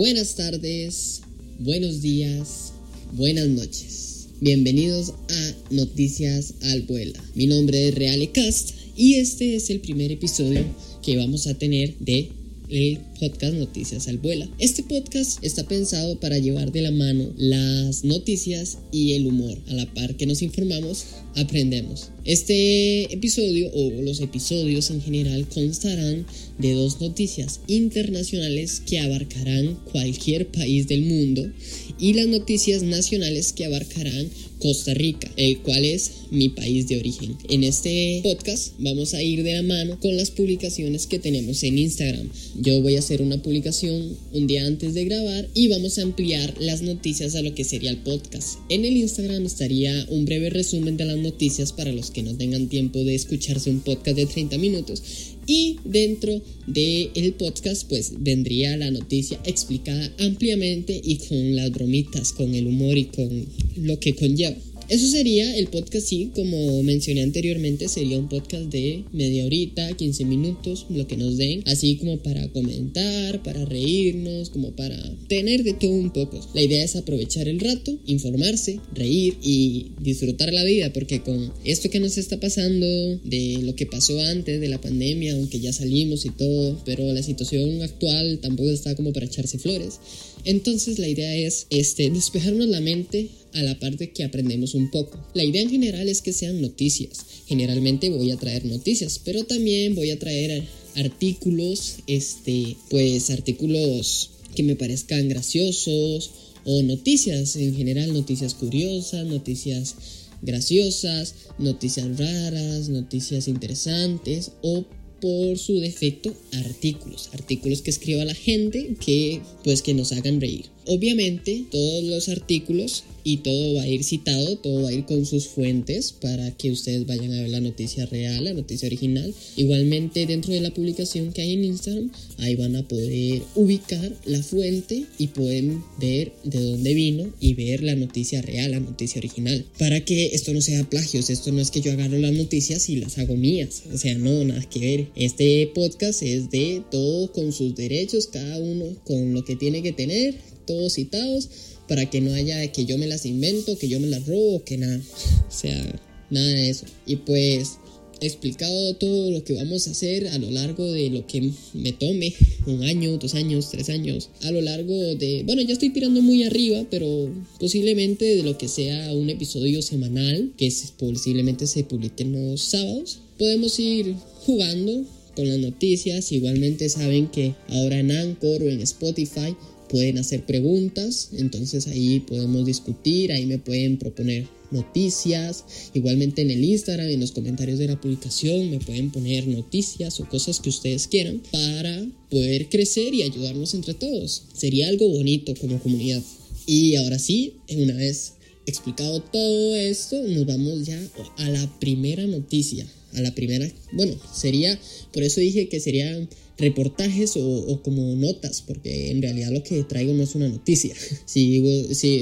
Buenas tardes, buenos días, buenas noches. Bienvenidos a Noticias al Vuela. Mi nombre es Reale Cast y este es el primer episodio que vamos a tener de el podcast Noticias al Vuela. Este podcast está pensado para llevar de la mano las noticias y el humor. A la par que nos informamos, aprendemos. Este episodio o los episodios en general constarán de dos noticias internacionales que abarcarán cualquier país del mundo y las noticias nacionales que abarcarán Costa Rica, el cual es mi país de origen. En este podcast vamos a ir de la mano con las publicaciones que tenemos en Instagram. Yo voy a hacer una publicación un día antes de grabar y vamos a ampliar las noticias a lo que sería el podcast. En el Instagram estaría un breve resumen de las noticias para los que no tengan tiempo de escucharse un podcast de 30 minutos y dentro del el podcast pues vendría la noticia explicada ampliamente y con las bromitas, con el humor y con lo que conlleva. Eso sería el podcast, sí, como mencioné anteriormente, sería un podcast de media horita, 15 minutos, lo que nos den, así como para comentar, para reírnos, como para tener de todo un poco. La idea es aprovechar el rato, informarse, reír y disfrutar la vida, porque con esto que nos está pasando, de lo que pasó antes de la pandemia, aunque ya salimos y todo, pero la situación actual tampoco está como para echarse flores. Entonces la idea es este, despejarnos la mente a la parte que aprendemos un poco. La idea en general es que sean noticias. Generalmente voy a traer noticias, pero también voy a traer artículos, este, pues artículos que me parezcan graciosos o noticias en general, noticias curiosas, noticias graciosas, noticias raras, noticias interesantes o por su defecto artículos, artículos que escriba la gente que pues que nos hagan reír. Obviamente todos los artículos y todo va a ir citado, todo va a ir con sus fuentes para que ustedes vayan a ver la noticia real, la noticia original. Igualmente dentro de la publicación que hay en Instagram, ahí van a poder ubicar la fuente y pueden ver de dónde vino y ver la noticia real, la noticia original. Para que esto no sea plagios, esto no es que yo agarro las noticias y las hago mías, o sea, no, nada que ver. Este podcast es de todo con sus derechos, cada uno con lo que tiene que tener, todos citados para que no haya que yo me las invento, que yo me las robo, que nada, o sea, nada de eso. Y pues explicado todo lo que vamos a hacer a lo largo de lo que me tome, un año, dos años, tres años, a lo largo de, bueno, ya estoy tirando muy arriba, pero posiblemente de lo que sea un episodio semanal, que posiblemente se publique en los sábados, podemos ir jugando con las noticias, igualmente saben que ahora en Anchor o en Spotify pueden hacer preguntas, entonces ahí podemos discutir, ahí me pueden proponer noticias, igualmente en el Instagram, en los comentarios de la publicación me pueden poner noticias o cosas que ustedes quieran para poder crecer y ayudarnos entre todos. Sería algo bonito como comunidad. Y ahora sí, una vez explicado todo esto, nos vamos ya a la primera noticia. A la primera, bueno, sería, por eso dije que serían reportajes o, como notas, porque en realidad lo que traigo no es una noticia. Si,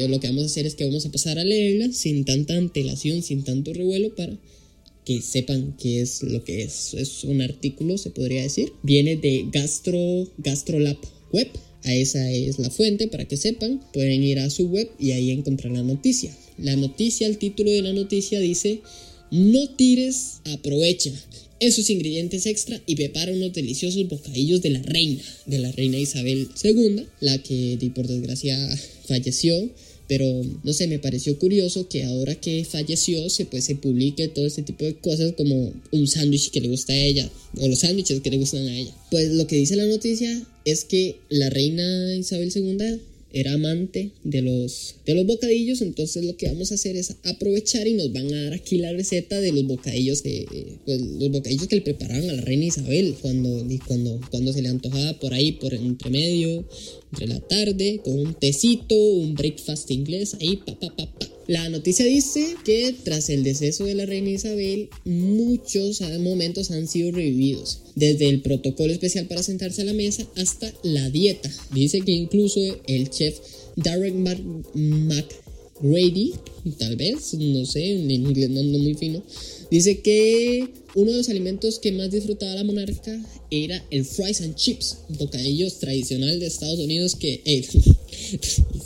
lo que vamos a hacer es que vamos a pasar a leerla sin tanta antelación, sin tanto revuelo para que sepan qué es lo que es. Es un artículo, se podría decir. Viene de Gastro, Gastrolab Web. A esa es la fuente para que sepan. Pueden ir a su web y ahí encontrar la noticia. La noticia, el título de la noticia dice, no tires, aprovecha esos ingredientes extra y prepara unos deliciosos bocadillos de la reina, de la reina Isabel II, la que por desgracia falleció. Pero no sé, me pareció curioso que ahora que falleció se, pues, se publique todo este tipo de cosas como un sándwich que le gusta a ella o los sándwiches que le gustan a ella. Pues lo que dice la noticia es que la reina Isabel II era amante de los, de los bocadillos, entonces lo que vamos a hacer es aprovechar y nos van a dar aquí la receta de los bocadillos que, pues, los bocadillos que le preparaban a la reina Isabel cuando, cuando, cuando se le antojaba por ahí, por entre medio, entre la tarde, con un tecito, un breakfast inglés, ahí, pa, pa, pa, pa. La noticia dice que tras el deceso de la reina Isabel, muchos momentos han sido revividos, desde el protocolo especial para sentarse a la mesa hasta la dieta. Dice que incluso el chef Derek Grady, tal vez, no sé, en inglés no muy fino, dice que uno de los alimentos que más disfrutaba la monarca era el fries and chips, un bocadillo tradicional de Estados Unidos que, eh,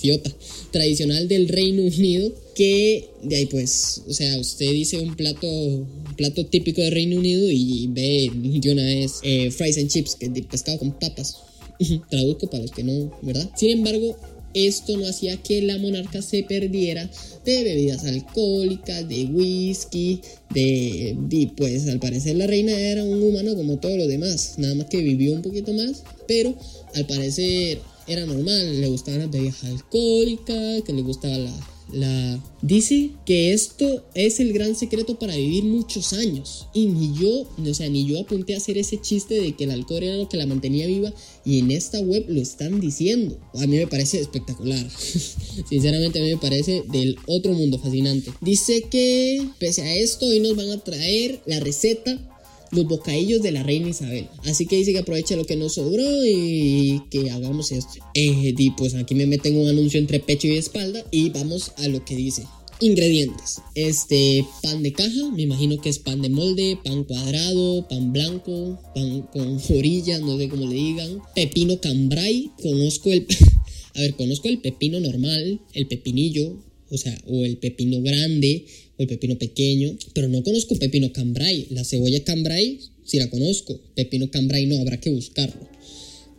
idiota, tradicional del Reino Unido, que de ahí pues, o sea, usted dice un plato, plato típico del Reino Unido y ve de una vez eh, fries and chips, que es de pescado con papas. Traduzco para los que no, ¿verdad? Sin embargo, esto no hacía que la monarca se perdiera de bebidas alcohólicas, de whisky, de, pues al parecer la reina era un humano como todos los demás, nada más que vivió un poquito más, pero al parecer era normal, le gustaban las bebidas alcohólicas, que le gustaba la, la dice que esto es el gran secreto para vivir muchos años y ni yo, o sea, ni yo apunté a hacer ese chiste de que el alcohol era lo que la mantenía viva y en esta web lo están diciendo. A mí me parece espectacular. Sinceramente a mí me parece del otro mundo fascinante. Dice que pese a esto hoy nos van a traer la receta los bocadillos de la reina Isabel. Así que dice que aproveche lo que nos sobró y que hagamos esto. Eh, pues aquí me meten un anuncio entre pecho y espalda y vamos a lo que dice. Ingredientes. Este pan de caja, me imagino que es pan de molde, pan cuadrado, pan blanco, pan con orillas, no sé cómo le digan. Pepino cambray, conozco el... a ver, conozco el pepino normal, el pepinillo, o sea, o el pepino grande, el pepino pequeño, pero no conozco pepino cambray. La cebolla cambray sí la conozco, pepino cambray no, habrá que buscarlo.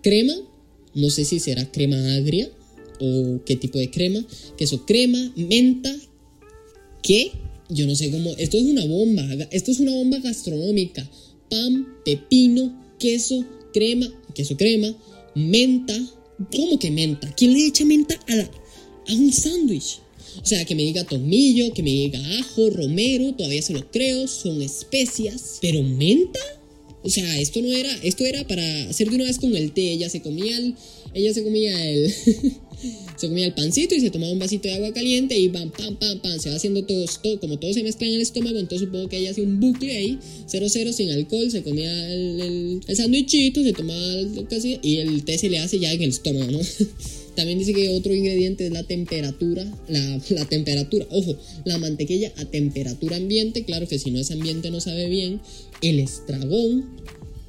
Crema, no sé si será crema agria o qué tipo de crema, queso crema, menta, ¿qué? Yo no sé cómo, esto es una bomba, esto es una bomba gastronómica. Pan, pepino, queso, crema, queso crema, menta, ¿cómo que menta? ¿Quién le echa menta a, a un sándwich? O sea, que me diga tomillo, que me diga ajo, romero, todavía se lo creo, son especias. Pero menta, o sea, esto no era, esto era para hacer de una vez con el té. Ella se comía el, ella se comía el, se comía el pancito y se tomaba un vasito de agua caliente y pam, pam, pam, pam, se va haciendo todo, como todo se mezcla en el estómago, entonces supongo que ella hacía un bucle ahí, cero cero sin alcohol, se comía el, el, el sándwichito, se tomaba el, casi, y el té se le hace ya en el estómago, ¿no? También dice que otro ingrediente es la temperatura. La, temperatura, ojo, la mantequilla a temperatura ambiente. Claro que si no es ambiente no sabe bien. El estragón,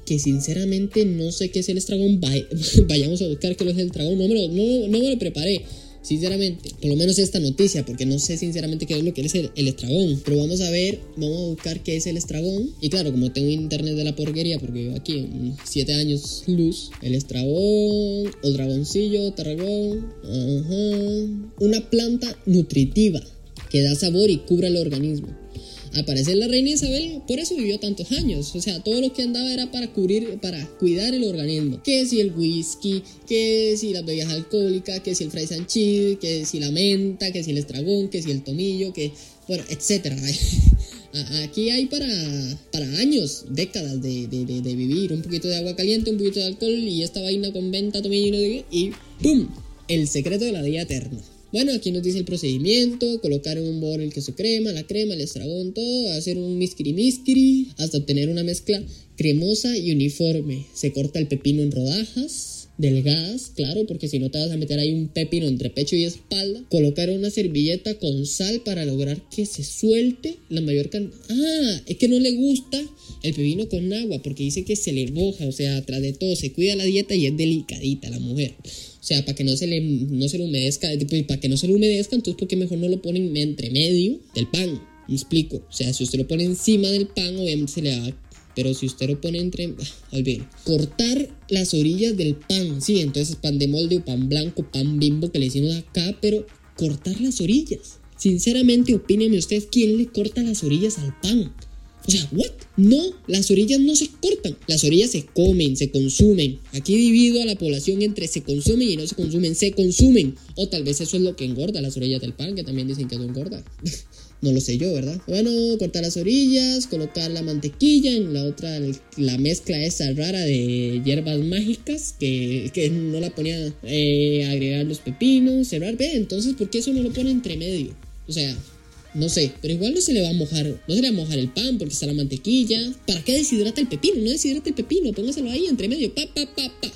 que sinceramente no sé qué es el estragón. Vayamos a buscar qué es el estragón. No me lo, no, no me lo preparé sinceramente, por lo menos esta noticia, porque no sé sinceramente qué es lo que es el, estragón. Pero vamos a ver, vamos a buscar qué es el estragón. Y claro, como tengo internet de la porquería, porque vivo aquí en 7 años luz, el estragón, o dragoncillo, tarragón, ajá. Una planta nutritiva que da sabor y cubra el organismo. Al parecer la reina Isabel por eso vivió tantos años. O sea, todo lo que andaba era para cubrir, para cuidar el organismo. Que si el whisky, que si las bebidas alcohólicas, que si el fray sanchil, que si la menta, que si el estragón, que si el tomillo, que bueno, etcétera. Aquí hay para, para años, décadas de, de, vivir. Un poquito de agua caliente, un poquito de alcohol y esta vaina con venta, tomillo y ¡pum! El secreto de la vida eterna. Bueno, aquí nos dice el procedimiento, colocar en un bol el queso crema, la crema, el estragón, todo, hacer un miskiri miskiri hasta obtener una mezcla cremosa y uniforme. Se corta el pepino en rodajas, delgadas, claro, porque si no te vas a meter ahí un pepino entre pecho y espalda. Colocar una servilleta con sal para lograr que se suelte la mayor cantidad. Ah, es que no le gusta el pepino con agua porque dice que se le moja, o sea, atrás de todo se cuida la dieta y es delicadita la mujer. O sea, para que no se le, no se humedezca, para que no se le humedezca, entonces porque mejor no lo ponen entre medio del pan. Me explico. O sea, si usted lo pone encima del pan, obviamente se le va pero si usted lo pone entre. Bien. Cortar las orillas del pan. Sí, entonces pan de molde o pan blanco, pan bimbo que le hicimos acá, pero cortar las orillas. Sinceramente, opíneme usted quién le corta las orillas al pan. O sea, ¿what? No, las orillas no se cortan. Las orillas se comen, se consumen. Aquí divido a la población entre se consumen y no se consumen. Se consumen. O tal vez eso es lo que engorda las orillas del pan, que también dicen que no engorda. no lo sé yo, ¿verdad? Bueno, cortar las orillas, colocar la mantequilla, en la otra la mezcla esa rara de hierbas mágicas que, que no la ponía, eh, agregar los pepinos, cerrar, ve, entonces, ¿por qué eso no lo pone entre medio? O sea, no sé, pero igual no se le va a mojar, no se le va a mojar el pan porque está la mantequilla. ¿Para qué deshidrata el pepino? No deshidrata el pepino, póngaselo ahí entre medio, pa, pa, pa, pa.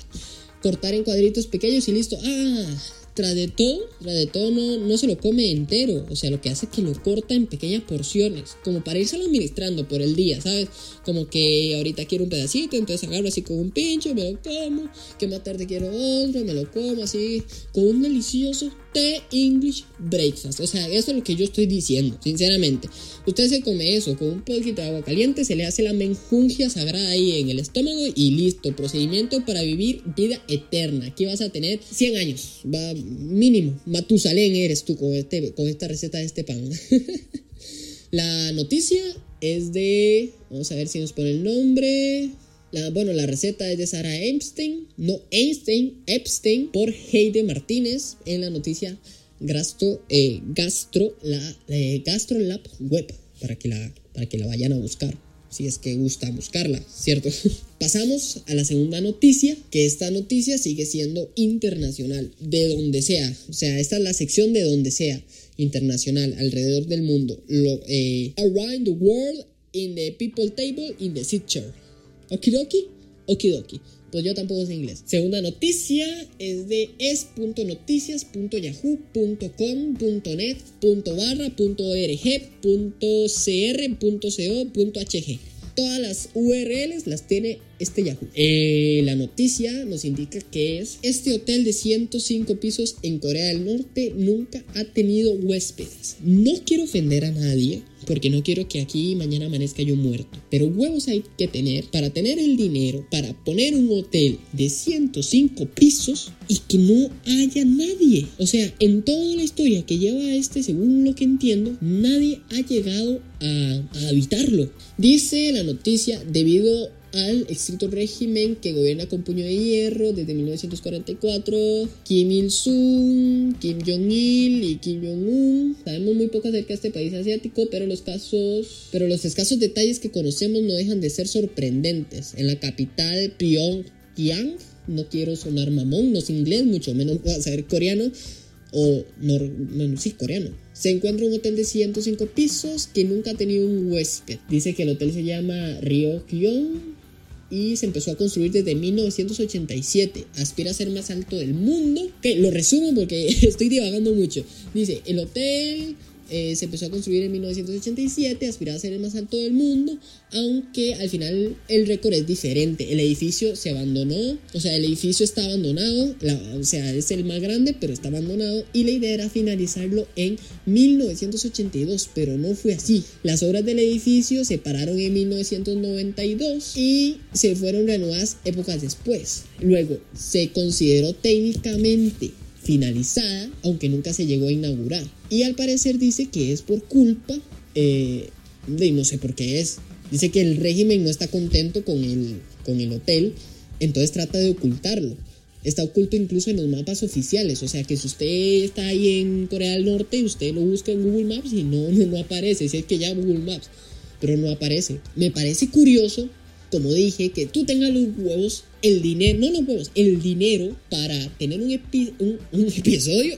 Cortar en cuadritos pequeños y listo. Ah, tras de todo, tras de todo no, no se lo come entero. O sea, lo que hace es que lo corta en pequeñas porciones, como para irselo administrando por el día, ¿sabes? Como que ahorita quiero un pedacito, entonces agarro así con un pincho, me lo como, que más tarde quiero otro, me lo como así, con un delicioso té English breakfast. O sea, eso es lo que yo estoy diciendo, sinceramente. Usted se come eso con un poquito de agua caliente, se le hace la menjungia sagrada ahí en el estómago y listo. Procedimiento para vivir vida eterna. Aquí vas a tener 100 años, va mínimo. Matusalén eres tú con, este, con esta receta de este pan. la noticia es de. Vamos a ver si nos pone el nombre. La, bueno, la receta es de Sara Epstein, no Einstein, Epstein, por Heide Martínez en la noticia Gastro, eh, Gastro, la, eh, Web, para que, la, para que la vayan a buscar, si es que gusta buscarla, ¿cierto? Pasamos a la segunda noticia, que esta noticia sigue siendo internacional, de donde sea, o sea, esta es la sección de donde sea, internacional, alrededor del mundo, Lo, eh, around the world in the people table in the chair. Okidoki, okidoki. Pues yo tampoco sé inglés. Segunda noticia es de es.noticias.yahoo.com.net.barra.org.cr.co.hg todas las URLs las tiene este Yahoo. Eh, la noticia nos indica que es este hotel de 105 pisos en Corea del Norte nunca ha tenido huéspedes. No quiero ofender a nadie, porque no quiero que aquí mañana amanezca yo muerto. Pero huevos hay que tener para tener el dinero para poner un hotel de 105 pisos y que no haya nadie. O sea, en toda la historia que lleva este, según lo que entiendo, nadie ha llegado a, a habitarlo. Dice la noticia, debido al estricto régimen que gobierna con puño de hierro desde 1944, Kim Il-sung, Kim Jong-il y Kim Jong-un. Sabemos muy poco acerca de este país asiático, pero los casos, pero los escasos detalles que conocemos no dejan de ser sorprendentes. En la capital Pyongyang, no quiero sonar mamón, no sé inglés, mucho menos saber coreano o no, sí, coreano. Se encuentra un hotel de 105 pisos que nunca ha tenido un huésped. Dice que el hotel se llama Ryokyon y se empezó a construir desde 1987. Aspira a ser más alto del mundo. Que lo resumo porque estoy divagando mucho. Dice, el hotel eh, se empezó a construir en 1987, aspiraba a ser el más alto del mundo, aunque al final el récord es diferente. El edificio se abandonó, o sea, el edificio está abandonado, o sea, es el más grande, pero está abandonado y la idea era finalizarlo en 1982, pero no fue así. Las obras del edificio se pararon en 1992 y se fueron renovadas épocas después. Luego, se consideró técnicamente finalizada, aunque nunca se llegó a inaugurar. Y al parecer dice que es por culpa eh, de no sé por qué es. Dice que el régimen no está contento con el, con el hotel, entonces trata de ocultarlo. Está oculto incluso en los mapas oficiales, o sea que si usted está ahí en Corea del Norte, usted lo busca en Google Maps y no, no, no aparece, si es que ya Google Maps, pero no aparece. Me parece curioso como dije, que tú tengas los huevos, el dinero, no los huevos, el dinero para tener un, episodio,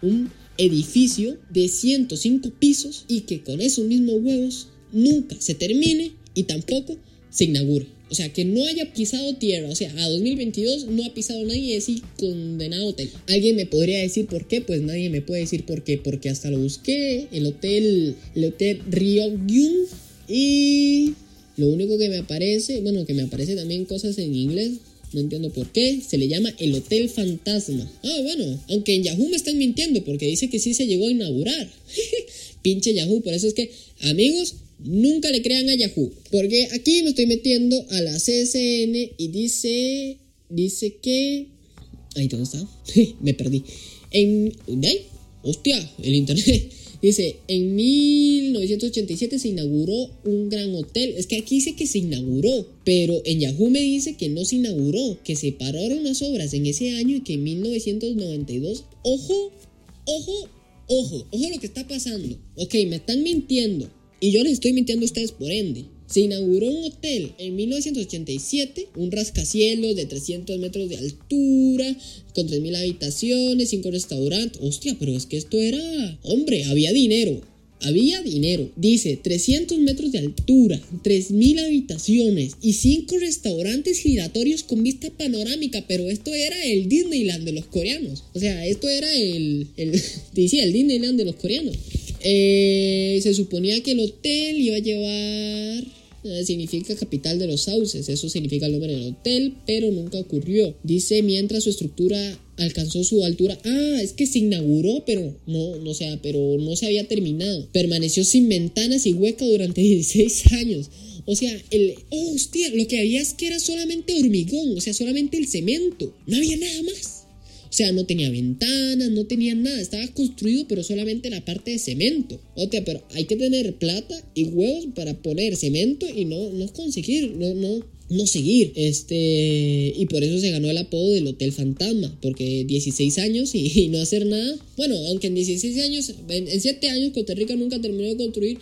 un edificio de 105 pisos y que con esos mismos huevos nunca se termine y tampoco se inaugure. O sea, que no haya pisado tierra. O sea, a 2022 no ha pisado nadie ese condenado hotel. ¿Alguien me podría decir por qué? Pues nadie me puede decir por qué. Porque hasta lo busqué. El hotel, el hotel Ryugyun. Y lo único que me aparece, bueno, que me aparece también cosas en inglés, no entiendo por qué, se le llama el Hotel Fantasma. Ah, bueno, aunque en Yahoo me están mintiendo porque dice que sí se llegó a inaugurar. Pinche Yahoo, por eso es que, amigos, nunca le crean a Yahoo. Porque aquí me estoy metiendo a la CSN y dice, dice que... Ahí, ¿dónde está? me perdí. En... ¿Ahí? Hostia, el internet. Dice, en 1987 se inauguró un gran hotel. Es que aquí dice que se inauguró, pero en Yahoo me dice que no se inauguró, que se pararon las obras en ese año y que en 1992, ojo, ojo, ojo, ojo lo que está pasando. Ok, me están mintiendo. Y yo les estoy mintiendo a ustedes por ende. Se inauguró un hotel en 1987, un rascacielos de 300 metros de altura, con 3.000 habitaciones, 5 restaurantes. Hostia, pero es que esto era... Hombre, había dinero. había dinero. Dice 300 metros de altura, 3.000 habitaciones y 5 restaurantes giratorios con vista panorámica. Pero esto era el Disneyland de los coreanos. O sea, esto era el, el, el Disneyland de los coreanos. Eh, se suponía que el hotel iba a llevar eh, significa capital de los sauces, eso significa el nombre del hotel, pero nunca ocurrió. Dice mientras su estructura alcanzó su altura. Ah, es que se inauguró, pero no, no sea, pero no se había terminado. Permaneció sin ventanas y hueca durante 16 años. O sea, el. Oh, hostia, lo que había es que era solamente hormigón, o sea, solamente el cemento. No había nada más. O sea, no tenía ventanas, no tenía nada. Estaba construido, pero solamente la parte de cemento. O sea, pero hay que tener plata y huevos para poner cemento y no, no conseguir, no, no, no seguir. Este, y por eso se ganó el apodo del Hotel Fantasma, porque 16 años y, no hacer nada. Bueno, aunque en 16 años, en, en 7 años Costa Rica nunca terminó de construir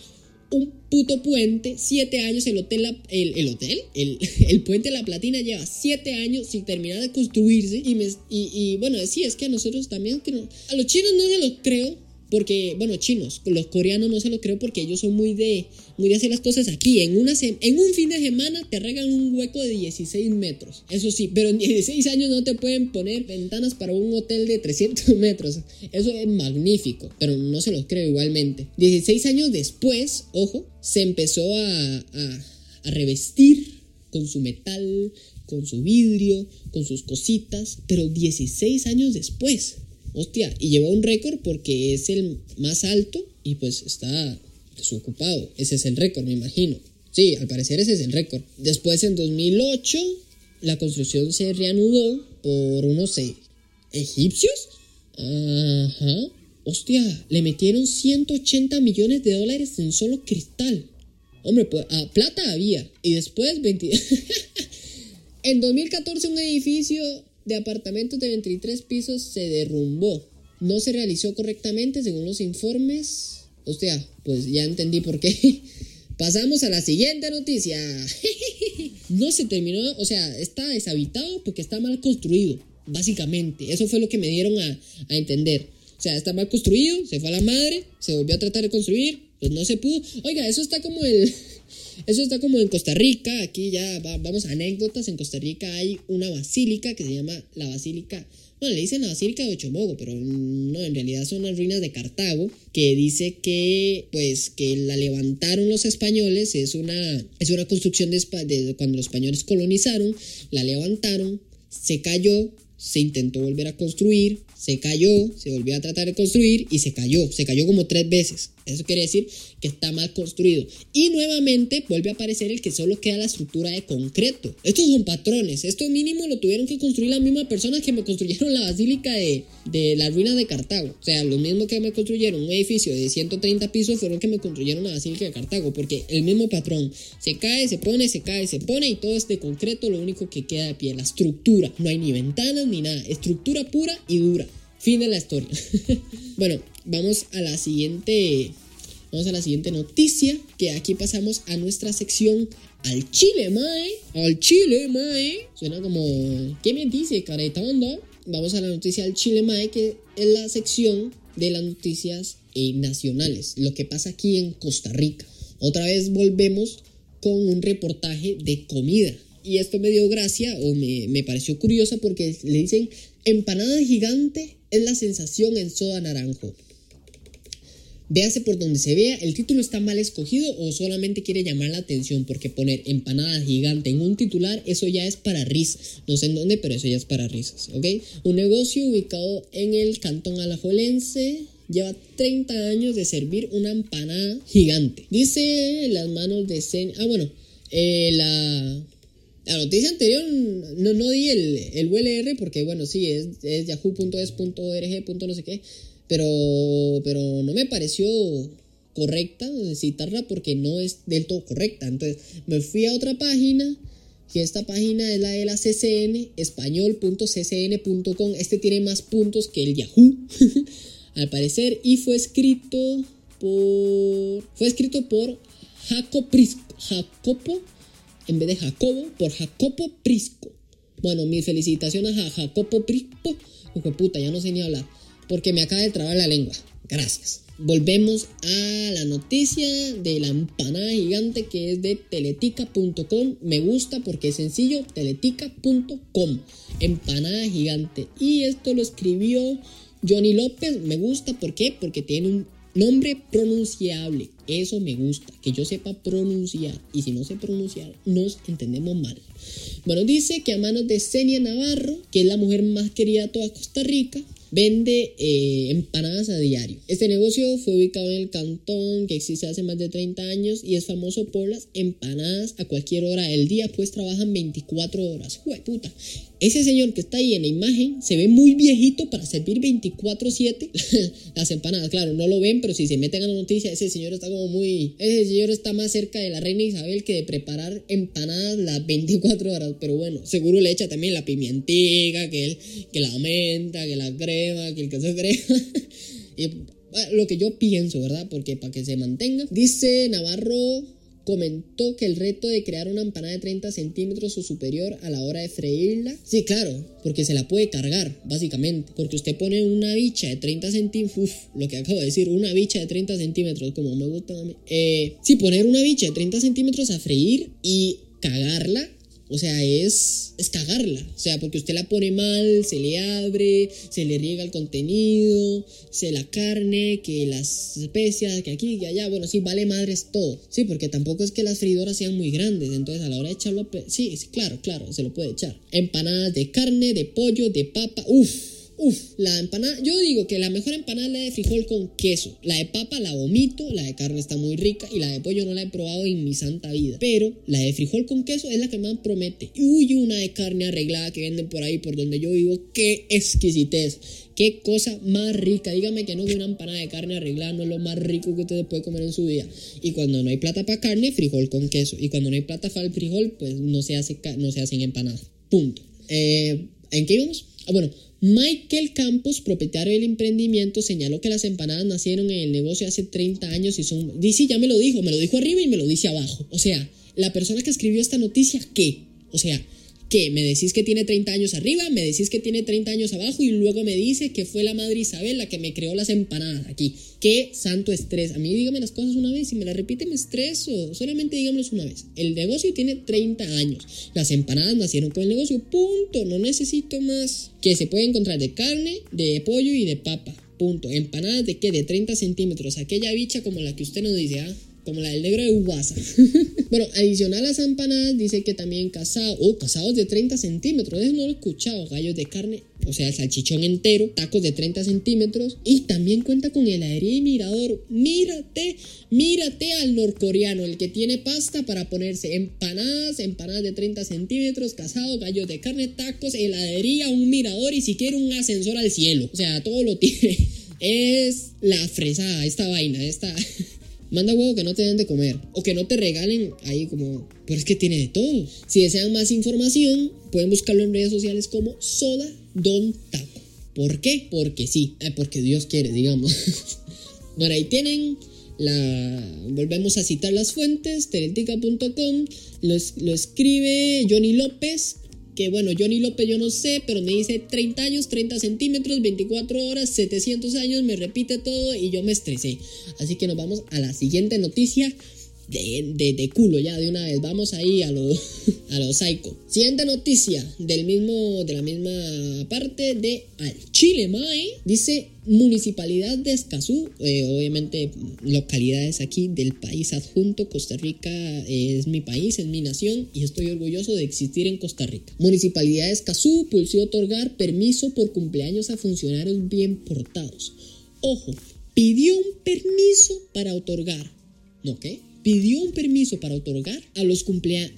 un puto puente, siete años, el hotel, el, el hotel, el, el, puente de la platina lleva siete años sin terminar de construirse y, me, y bueno, sí, es que a nosotros también, que a los chinos no se los creo, porque, bueno, chinos, los coreanos no se lo creo porque ellos son muy de, muy de hacer las cosas aquí. En, una en un fin de semana te regan un hueco de 16 metros. Eso sí, pero en 16 años no te pueden poner ventanas para un hotel de 300 metros. Eso es magnífico, pero no se los creo igualmente. 16 años después, ojo, se empezó a, a, a revestir con su metal, con su vidrio, con sus cositas, pero 16 años después. Hostia, y lleva un récord porque es el más alto y pues está desocupado. Ese es el récord, me imagino. Sí, al parecer ese es el récord. Después en 2008 la construcción se reanudó por unos eh, egipcios. Ajá. Hostia, le metieron 180 millones de dólares en solo cristal. Hombre, pues ah, plata había. Y después 20... en 2014 un edificio de apartamentos de 23 pisos se derrumbó. No se realizó correctamente según los informes. O sea, pues ya entendí por qué. Pasamos a la siguiente noticia. no se terminó, o sea, está deshabitado porque está mal construido, básicamente. Eso fue lo que me dieron a, entender. O sea, está mal construido, se fue a la madre, se volvió a tratar de construir, pues no se pudo. Oiga, eso está como el... Eso está como en Costa Rica, aquí ya vamos a anécdotas, en Costa Rica hay una basílica que se llama la Basílica, bueno, le dicen la Basílica de Ochomogo, pero no, en realidad son las ruinas de Cartago, que dice que, pues, que la levantaron los españoles, es una, es una construcción de, de cuando los españoles colonizaron, la levantaron, se cayó, se intentó volver a construir, se cayó, se volvió a tratar de construir y se cayó, se cayó como tres veces. Eso quiere decir que está mal construido. Y nuevamente vuelve a aparecer el que solo queda la estructura de concreto. Estos son patrones. Esto mínimo lo tuvieron que construir las mismas personas que me construyeron la basílica de, de las ruinas de Cartago. O sea, los mismos que me construyeron un edificio de 130 pisos fueron que me construyeron la basílica de Cartago. Porque el mismo patrón se cae, se pone, se cae, se pone y todo es de concreto. Lo único que queda de pie, la estructura. No hay ni ventanas ni nada. Estructura pura y dura. Fin de la historia. bueno, vamos a la siguiente. Vamos a la siguiente noticia. Que aquí pasamos a nuestra sección al Chile, Mae. Al Chile, Mae. Suena como. ¿Qué me dice, caretondo? Vamos a la noticia al Chile, Mae, que es la sección de las noticias eh, nacionales. Lo que pasa aquí en Costa Rica. Otra vez volvemos con un reportaje de comida. Y esto me dio gracia o me, me pareció curiosa porque le dicen empanada gigante es la sensación en soda naranjo. Véase por donde se vea, el título está mal escogido o solamente quiere llamar la atención porque poner empanada gigante en un titular, eso ya es para risas. No sé en dónde, pero eso ya es para risas, ¿ok? Un negocio ubicado en el cantón alajuelense lleva 30 años de servir una empanada gigante. Dice las manos de... Sen ah, bueno, eh, la la noticia anterior no, no di el, el ULR porque, bueno, sí, es, es yahoo.es.org. no sé qué, pero, pero no me pareció correcta citarla porque no es del todo correcta. Entonces me fui a otra página, que esta página es la de la CCN, español.ccn.com. Este tiene más puntos que el Yahoo, al parecer, y fue escrito por. Fue escrito por Jacopo Jacopo en vez de Jacobo por Jacopo Prisco. Bueno, mis felicitaciones a Jacopo Prisco. Hijo puta, ya no sé ni hablar. porque me acaba de trabar la lengua. Gracias. Volvemos a la noticia de la empanada gigante que es de teletica.com. Me gusta porque es sencillo, teletica.com. Empanada gigante. Y esto lo escribió Johnny López. Me gusta, ¿por qué? Porque tiene un nombre pronunciable. Eso me gusta, que yo sepa pronunciar. Y si no sé pronunciar, nos entendemos mal. Bueno, dice que a manos de Senia Navarro, que es la mujer más querida de toda Costa Rica, vende eh, empanadas a diario. Este negocio fue ubicado en el cantón que existe hace más de 30 años y es famoso por las empanadas a cualquier hora del día, pues trabajan 24 horas. Jue puta. Ese señor que está ahí en la imagen se ve muy viejito para servir 24/7 las empanadas. Claro, no lo ven, pero si se meten a la noticia, ese señor está como muy... Ese señor está más cerca de la reina Isabel que de preparar empanadas las 24 horas. Pero bueno, seguro le echa también la pimientica, que, el, que la menta, que la crema, que el queso crema. y lo que yo pienso, ¿verdad? Porque para que se mantenga. Dice Navarro comentó que el reto de crear una empanada de 30 centímetros o superior a la hora de freírla, sí, claro, porque se la puede cargar, básicamente, porque usted pone una bicha de 30 centímetros, lo que acabo de decir, una bicha de 30 centímetros, como me gusta a mí, eh, sí, poner una bicha de 30 centímetros a freír y cagarla o sea, es, es cagarla. O sea, porque usted la pone mal, se le abre, se le riega el contenido, se la carne, que las especias, que aquí, que allá. Bueno, sí, vale madres todo. Sí, porque tampoco es que las freidoras sean muy grandes. Entonces, a la hora de echarlo, sí, sí, claro, claro, se lo puede echar. Empanadas de carne, de pollo, de papa. Uf, Uf, la empanada, yo digo que la mejor empanada es la de frijol con queso. La de papa la vomito, la de carne está muy rica y la de pollo no la he probado en mi santa vida. Pero la de frijol con queso es la que más promete. Y uy, una de carne arreglada que venden por ahí por donde yo vivo, qué exquisitez. Qué cosa más rica. Dígame que no que una empanada de carne arreglada no es lo más rico que usted puede comer en su vida. Y cuando no hay plata para carne, frijol con queso. Y cuando no hay plata para el frijol, pues no se, hace, no se hacen empanadas. Punto. Eh, ¿En qué íbamos? Ah, bueno, Michael Campos, propietario del emprendimiento, señaló que las empanadas nacieron en el negocio hace 30 años y son... Dice, ya me lo dijo, me lo dijo arriba y me lo dice abajo. O sea, la persona que escribió esta noticia, ¿qué? O sea, ¿Qué? Me decís que tiene 30 años arriba, me decís que tiene 30 años abajo y luego me dice que fue la madre Isabel la que me creó las empanadas aquí. Qué santo estrés. A mí dígame las cosas una vez y me las repite me estreso. Solamente dígamelas una vez. El negocio tiene 30 años. Las empanadas nacieron con el negocio. Punto. No necesito más. Que se puede encontrar de carne, de pollo y de papa. Punto. Empanadas de qué? De 30 centímetros. Aquella bicha como la que usted nos dice, ¿ah? Como la del negro de WhatsApp. bueno, adicional a las empanadas, dice que también casados, oh, casados de 30 centímetros, eso no lo he escuchado, gallos de carne, o sea, salchichón entero, tacos de 30 centímetros, y también cuenta con heladería y mirador. Mírate, mírate al norcoreano, el que tiene pasta para ponerse empanadas, empanadas de 30 centímetros, casado, gallos de carne, tacos, heladería, un mirador y si quiere un ascensor al cielo. O sea, todo lo tiene. Es la fresada, esta vaina, esta... Manda huevo que no te den de comer o que no te regalen ahí como, pero es que tiene de todo. Si desean más información, pueden buscarlo en redes sociales como Soda Don Taco. ¿Por qué? Porque sí, eh, porque Dios quiere, digamos. bueno, ahí tienen la, volvemos a citar las fuentes, teretica.com, lo, lo escribe Johnny López, que bueno, Johnny López yo no sé, pero me dice 30 años, 30 centímetros, 24 horas, 700 años, me repite todo y yo me estresé. Así que nos vamos a la siguiente noticia de, de, culo ya de una vez. Vamos ahí a lo, a lo. Siguiente noticia del mismo, de la misma parte de al Chile, Mae. Dice Municipalidad de Escazú, eh, obviamente localidades aquí del país adjunto. Costa Rica es mi país, es mi nación y estoy orgulloso de existir en Costa Rica. Municipalidad de Escazú pulsó otorgar permiso por cumpleaños a funcionarios bien portados. Ojo, pidió un permiso para otorgar. ¿No qué? Pidió un permiso para otorgar a los,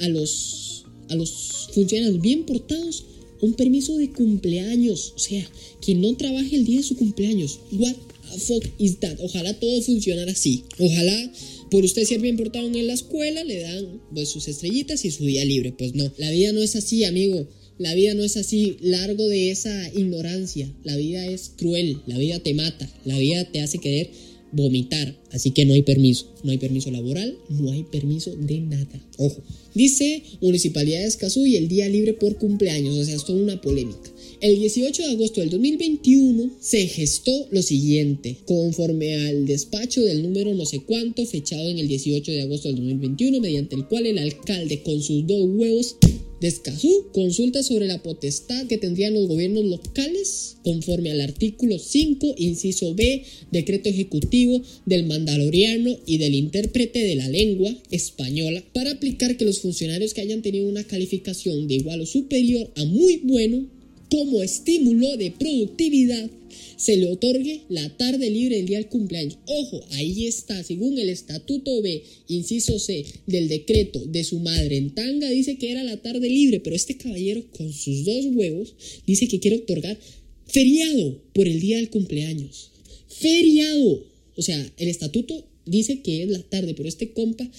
a los, a los funcionarios bien portados un permiso de cumpleaños. O sea, que no trabaje el día de su cumpleaños. What the fuck is that? Ojalá todo funcionara así. Ojalá por usted ser bien portado en la escuela le dan pues, sus estrellitas y su día libre. Pues no, la vida no es así, amigo. La vida no es así, largo de esa ignorancia. La vida es cruel, la vida te mata, la vida te hace querer vomitar. Así que no hay permiso. No hay permiso laboral, no hay permiso de nada. Ojo. Dice Municipalidad de Escazú y el día libre por cumpleaños. O sea, es una polémica. El 18 de agosto del 2021 se gestó lo siguiente, conforme al despacho del número no sé cuánto, fechado en el 18 de agosto del 2021, mediante el cual el alcalde con sus dos huevos de Escazú consulta sobre la potestad que tendrían los gobiernos locales conforme al artículo 5, inciso B, decreto ejecutivo del mandaloriano y del intérprete de la lengua española para aplicar que los funcionarios que hayan tenido una calificación de igual o superior a muy bueno como estímulo de productividad se le otorgue la tarde libre del día del cumpleaños. Ojo, ahí está, según el estatuto B, inciso C, del decreto de su madre en tanga, dice que era la tarde libre, pero este caballero con sus dos huevos dice que quiere otorgar feriado por el día del cumpleaños. Feriado. O sea, el estatuto dice que es la tarde, pero este compa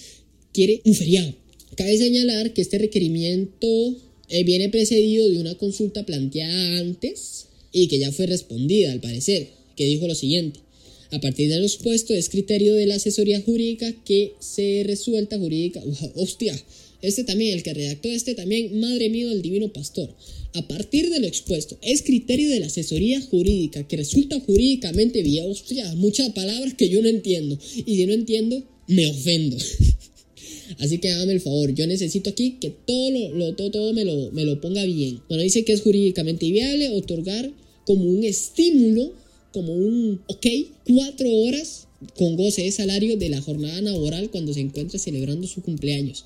quiere un feriado. Cabe señalar que este requerimiento eh, viene precedido de una consulta planteada antes y que ya fue respondida al parecer, que dijo lo siguiente. A partir de los puestos es criterio de la asesoría jurídica que se resuelta jurídica. hostia, este también, el que redactó este también, madre mía del divino pastor. A partir de lo expuesto, es criterio de la asesoría jurídica que resulta jurídicamente vía. Hostia, muchas palabras que yo no entiendo. Y si no entiendo, me ofendo. Así que hágame el favor, yo necesito aquí que todo, lo, todo, todo me, lo, me lo ponga bien. Bueno, dice que es jurídicamente viable otorgar como un estímulo, como un, ok, cuatro horas con goce de salario de la jornada laboral cuando se encuentra celebrando su cumpleaños.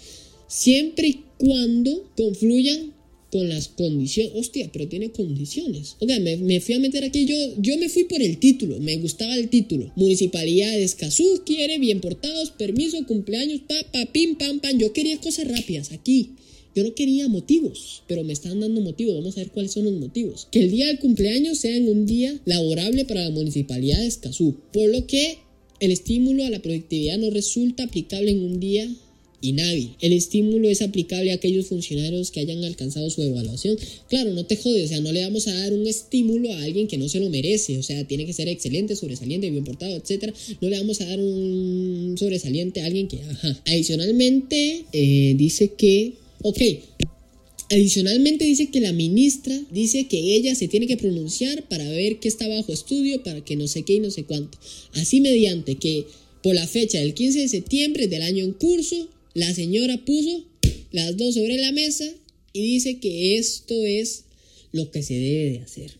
Siempre y cuando confluyan con las condiciones. Hostia, pero tiene condiciones. Ok, me, fui a meter aquí. Yo, yo me fui por el título. Me gustaba el título. Municipalidad de Escazú quiere bien portados, permiso, cumpleaños, pa, pa, pim, pam, pam. Yo quería cosas rápidas aquí. Yo no quería motivos, pero me están dando motivos. Vamos a ver cuáles son los motivos. Que el día del cumpleaños sea en un día laborable para la municipalidad de Escazú. Por lo que el estímulo a la productividad no resulta aplicable en un día inhábil. El estímulo es aplicable a aquellos funcionarios que hayan alcanzado su evaluación. Claro, no te jode, o sea, no le vamos a dar un estímulo a alguien que no se lo merece, o sea, tiene que ser excelente, sobresaliente, bien portado, etcétera. No le vamos a dar un sobresaliente a alguien que. Adicionalmente, eh, dice que, ok, Adicionalmente dice que la ministra dice que ella se tiene que pronunciar para ver qué está bajo estudio, para que no sé qué y no sé cuánto. Así mediante que por la fecha del 15 de septiembre del año en curso, la señora puso las dos sobre la mesa y dice que esto es lo que se debe de hacer.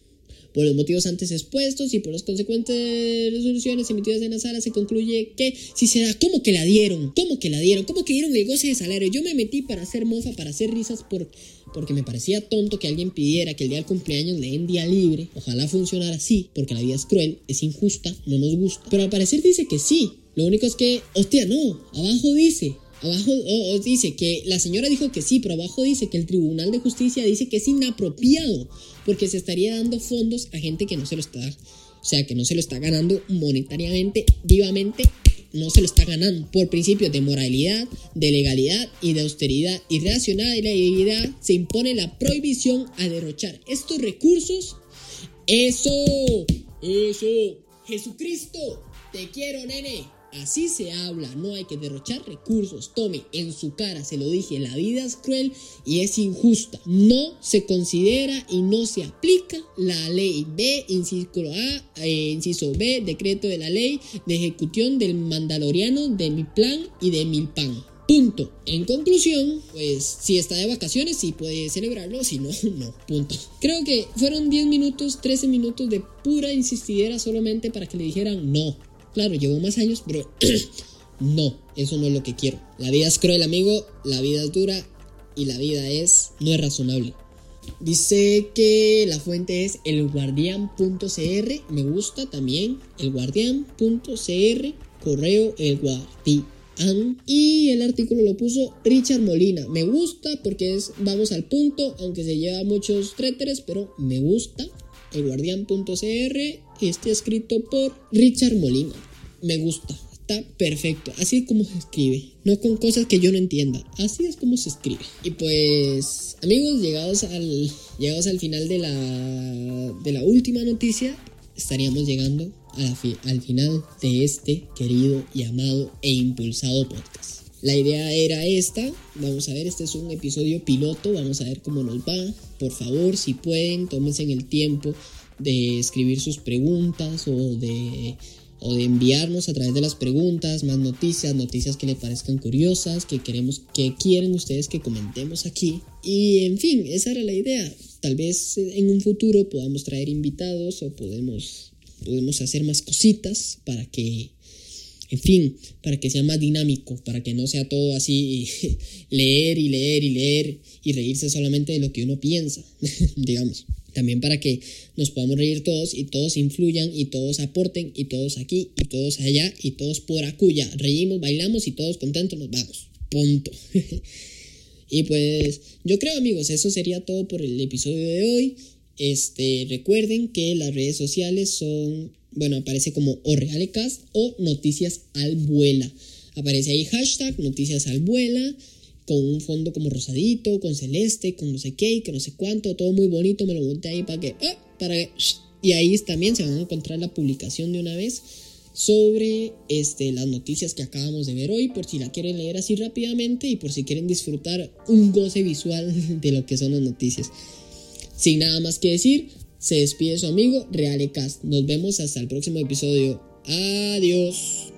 Por los motivos antes expuestos y por las consecuentes resoluciones emitidas en la sala se concluye que si se da, ¿cómo que la dieron? ¿Cómo que la dieron? ¿Cómo que dieron el goce de salario? Yo me metí para hacer mofa, para hacer risas por, porque me parecía tonto que alguien pidiera que el día del cumpleaños le den día libre. Ojalá funcionara así, porque la vida es cruel, es injusta, no nos gusta. Pero al parecer dice que sí. Lo único es que, hostia, no, abajo dice Abajo dice que la señora dijo que sí, pero abajo dice que el Tribunal de Justicia dice que es inapropiado porque se estaría dando fondos a gente que no se lo está, o sea, que no se lo está ganando monetariamente, vivamente, no se lo está ganando. Por principios de moralidad, de legalidad y de austeridad y racionalidad se impone la prohibición a derrochar estos recursos. Eso, eso, Jesucristo, te quiero, nene. Así se habla, no hay que derrochar recursos. Tome, en su cara, se lo dije, la vida es cruel y es injusta. No se considera y no se aplica la ley B, inciso A, eh, inciso B, decreto de la ley de ejecución del mandaloriano de mi plan y de mi pan. Punto. En conclusión, pues si está de vacaciones, sí puede celebrarlo, si no, no. Punto. Creo que fueron 10 minutos, 13 minutos de pura insistidera solamente para que le dijeran no. Claro, llevo más años, pero no, eso no es lo que quiero. La vida es cruel, amigo, la vida es dura y la vida es no es razonable. Dice que la fuente es elguardian.cr, me gusta también, elguardian.cr, correo elguardian. Y el artículo lo puso Richard Molina. Me gusta porque es, vamos al punto, aunque se lleva muchos tréteres, pero me gusta. Elguardian.cr, está escrito por Richard Molina me gusta. Está perfecto. Así es como se escribe. No con cosas que yo no entienda. Así es como se escribe. Y pues, amigos, llegados al, llegados al final de la, de la última noticia, estaríamos llegando al final de este querido y amado e impulsado podcast. La idea era esta, vamos a ver, este es un episodio piloto, vamos a ver cómo nos va. Por favor, si pueden, tómense el tiempo de escribir sus preguntas o de, o de enviarnos a través de las preguntas más noticias, noticias que les parezcan curiosas, que queremos, que quieren ustedes que comentemos aquí. Y en fin, esa era la idea. Tal vez en un futuro podamos traer invitados o podemos, podemos hacer más cositas para que en fin, para que sea más dinámico, para que no sea todo así leer y leer y leer y reírse solamente de lo que uno piensa, digamos. También para que nos podamos reír todos y todos influyan y todos aporten y todos aquí y todos allá y todos por acuya. Reímos, bailamos y todos contentos nos vamos. Punto. y pues yo creo amigos, eso sería todo por el episodio de hoy. Este, recuerden que las redes sociales son bueno, aparece como o Realecast o Noticias al Vuela. Aparece ahí hashtag Noticias al Vuela con un fondo como rosadito, con celeste, con no sé qué, que no sé cuánto, todo muy bonito, me lo monté ahí para que, ah, para que, y ahí también se van a encontrar la publicación de una vez sobre este, las noticias que acabamos de ver hoy, por si la quieren leer así rápidamente y por si quieren disfrutar un goce visual de lo que son las noticias. Sin nada más que decir, se despide su amigo Realecast. Nos vemos hasta el próximo episodio. Adiós.